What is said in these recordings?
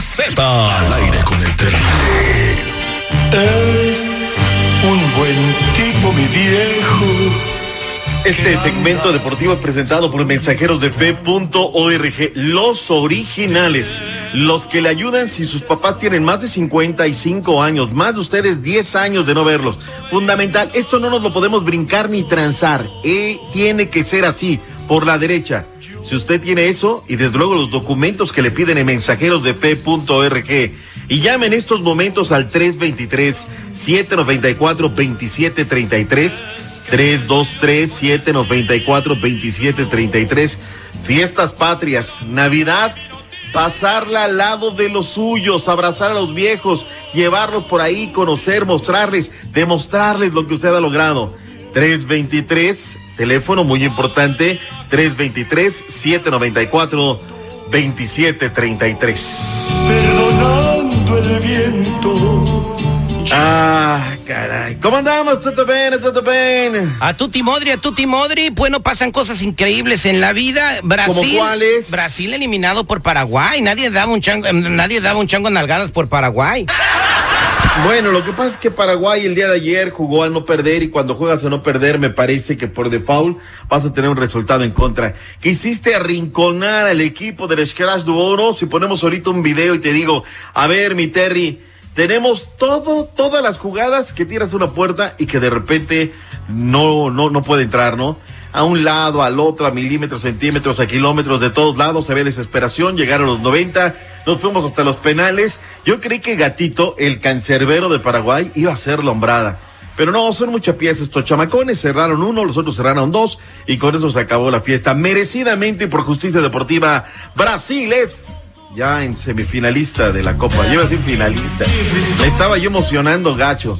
Z. Al aire con el terrible. Es un buen tipo, mi viejo. Este segmento deportivo es presentado por mensajeros de fe.org, los originales, los que le ayudan si sus papás tienen más de 55 años, más de ustedes 10 años de no verlos. Fundamental, esto no nos lo podemos brincar ni transar, eh, tiene que ser así, por la derecha. Si usted tiene eso y desde luego los documentos que le piden en mensajeros y llame en estos momentos al 323 794 2733 323-794-2733. Fiestas patrias, Navidad, pasarla al lado de los suyos, abrazar a los viejos, llevarlos por ahí, conocer, mostrarles, demostrarles lo que usted ha logrado. 323, teléfono muy importante, 323-794-2733. Perdonando el viento. Ah, caray. ¿Cómo andamos? ¿Todo bien? ¿Todo bien? A tutti modri, a tutti modri, bueno, pasan cosas increíbles en la vida. Brasil, ¿Cómo cuáles? Brasil eliminado por Paraguay. Nadie daba un chango, nadie daba un chango en nalgadas por Paraguay. Bueno, lo que pasa es que Paraguay el día de ayer jugó a no perder y cuando juegas a no perder me parece que por default vas a tener un resultado en contra. Quisiste arrinconar al equipo del Scratch de Oro. Si ponemos ahorita un video y te digo, a ver, mi Terry, tenemos todo, todas las jugadas que tiras una puerta y que de repente no, no, no puede entrar, ¿no? A un lado, al otro, a milímetros, centímetros, a kilómetros, de todos lados, había desesperación, llegaron los 90, nos fuimos hasta los penales. Yo creí que Gatito, el cancerbero de Paraguay, iba a ser lombrada. Pero no, son muchas piezas. Estos chamacones cerraron uno, los otros cerraron dos, y con eso se acabó la fiesta. Merecidamente y por justicia deportiva, Brasil es ya en semifinalista de la Copa. Lleva sin finalista. Estaba yo emocionando, gacho.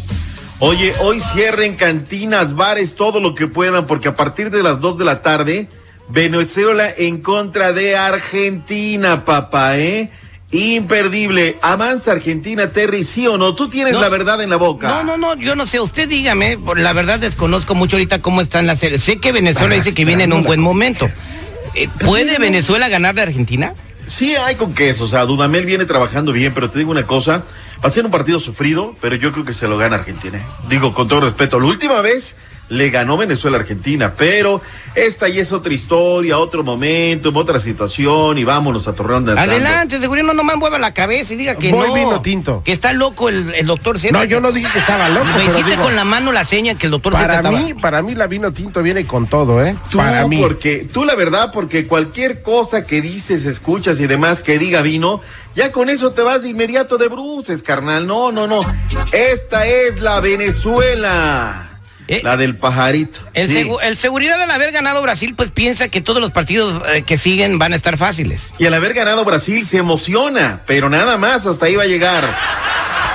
Oye, hoy cierren cantinas, bares, todo lo que puedan, porque a partir de las 2 de la tarde, Venezuela en contra de Argentina, papá, ¿eh? Imperdible. Avanza Argentina, Terry, ¿sí o no? Tú tienes No. la verdad en la boca. No, no, no, yo no sé, usted dígame, por la verdad desconozco mucho ahorita cómo están las series. Sé que Venezuela dice que viene en un buen momento. Eh, ¿Puede Venezuela ganar de Argentina? Sí, hay con queso. O sea, Dudamel viene trabajando bien, pero te digo una cosa. Va a ser un partido sufrido, pero yo creo que se lo gana Argentina. ¿eh? Digo, con todo respeto, la última vez le ganó Venezuela a Argentina, pero esta ya es otra historia, otro momento, otra situación y vámonos a Torreón de. Adelante, seguro no nomás mueva la cabeza y diga que Voy no. vino tinto. Que está loco el, el doctor Z. No, yo no dije que estaba loco, Me pero hiciste digo, con la mano la seña que el doctor para mí, para mí la vino tinto viene con todo, ¿eh? Tú, para mí. porque, tú la verdad, porque cualquier cosa que dices, escuchas y demás que diga vino, ya con eso te vas de inmediato de bruces, carnal. No, no, no. Esta es la Venezuela. Eh, la del pajarito. El, Sí. segu- el seguridad al haber ganado Brasil, pues piensa que todos los partidos eh, que siguen van a estar fáciles. Y al haber ganado Brasil se emociona, pero nada más, hasta ahí va a llegar.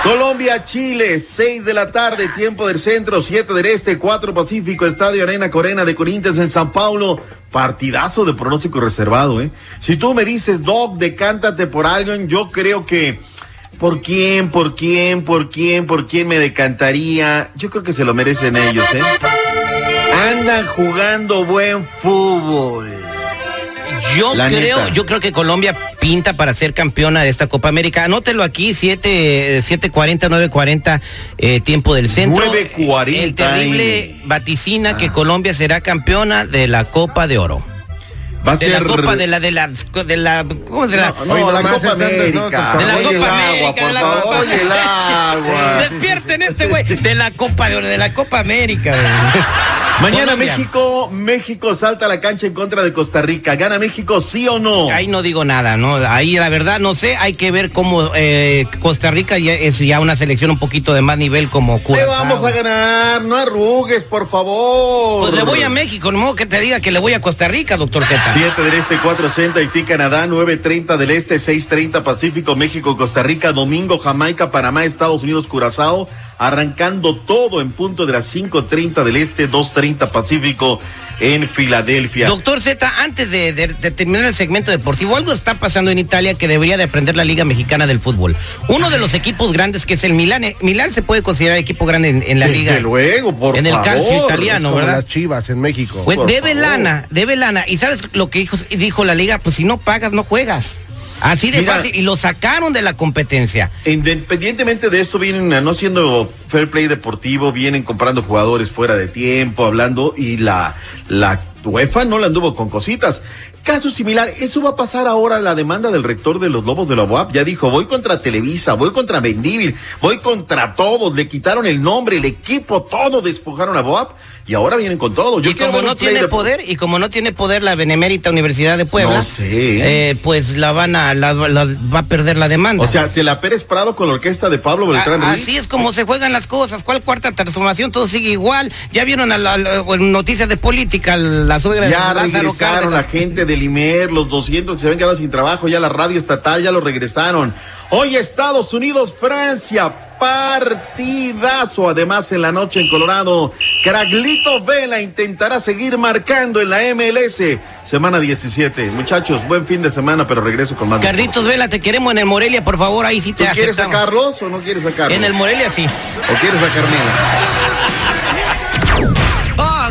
Colombia, Chile, 6 de la tarde, tiempo del centro, 7 del este, 4 Pacífico, Estadio Arena Corena de Corinthians en San Paulo. Partidazo de pronóstico reservado, ¿eh? Si tú me dices, Doc, decántate por alguien, yo creo que. ¿Por quién, por quién, por quién, por quién me decantaría? Yo creo que se lo merecen ellos, ¿eh? Andan jugando buen fútbol. Yo La creo, neta. yo creo que Colombia pinta para ser campeona de esta Copa América. Anótelo aquí, 7, 7.40, 9.40, eh, tiempo del centro. 9:40 El terrible vaticina que Colombia será campeona de la Copa de Oro. Va a De ser. la Copa de la, de la, de la, ¿cómo se llama? No, la Copa de- América. De la Oye Copa América, por de la favor. Copa Oye el agua. Despierten este güey, de la Copa de de la Copa América, güey. Mañana Colombia. México, México salta a la cancha en contra de Costa Rica. ¿Gana México sí o no? Ahí no digo nada, ¿no? Ahí la verdad no sé, hay que ver cómo eh, Costa Rica ya es ya una selección un poquito de más nivel como Te Curazao. vamos a ganar, no arrugues, por favor. Pues le voy a México, no que te diga que le voy a Costa Rica, doctor Z. 7 del Este, 4 Centro, Haití, Canadá, 9.30 del Este, 6.30 Pacífico, México, Costa Rica, domingo, Jamaica, Panamá, Estados Unidos, Curazao, arrancando todo en punto de las 5.30 del Este, 2.30 Pacífico en Filadelfia. Doctor Z, antes de, de- de terminar el segmento deportivo, algo está pasando en Italia que debería de aprender la Liga Mexicana del Fútbol. Uno de los equipos grandes que es el Milán. eh, Milán se puede considerar equipo grande en, en la Desde liga. luego, por En el calcio Es italiano, como ¿verdad? las chivas en México. Pues debe favor. lana, debe lana. ¿Y sabes lo que dijo, dijo la liga? Pues si no pagas, no juegas. Así de Mira. fácil. Y lo sacaron de la competencia. Independientemente de esto, vienen a no siendo fair play deportivo, vienen comprando jugadores fuera de tiempo, hablando, y la, la UEFA no la anduvo con cositas. Caso similar, eso va a pasar ahora la demanda del rector de los Lobos de la UAP. Ya dijo, voy contra Televisa, voy contra Vendívil, voy contra todos, le quitaron el nombre, el equipo, todo despojaron a BOAP y ahora vienen con todo. Yo y como no tiene de- poder, y como no tiene poder la Benemérita Universidad de Puebla, No sé. eh, pues la van a, la- la- va a perder la demanda. O sea, se la Pérez Prado con la orquesta de Pablo Beltrán A- Ruiz. Así es como se juegan las cosas. ¿Cuál cuarta transformación? Todo sigue igual. Ya vieron a la, la- noticias de política la suegra Ya de Lázaro regresaron la Cárdenas. gente del IMER, los 200 que se habían quedado sin trabajo, ya la radio estatal ya lo regresaron. Hoy Estados Unidos, Francia, partidazo. Además, en la noche en Colorado, Craglito Vela intentará seguir marcando en la MLS. Semana 17. Muchachos, buen fin de semana, pero regreso con más. Carlitos Vela, te queremos en el Morelia, por favor, ahí sí ¿Tú te quieres aceptamos. sacarlos o no quieres sacarlos? En el Morelia sí. ¿O quieres sacarme? ¡Ah,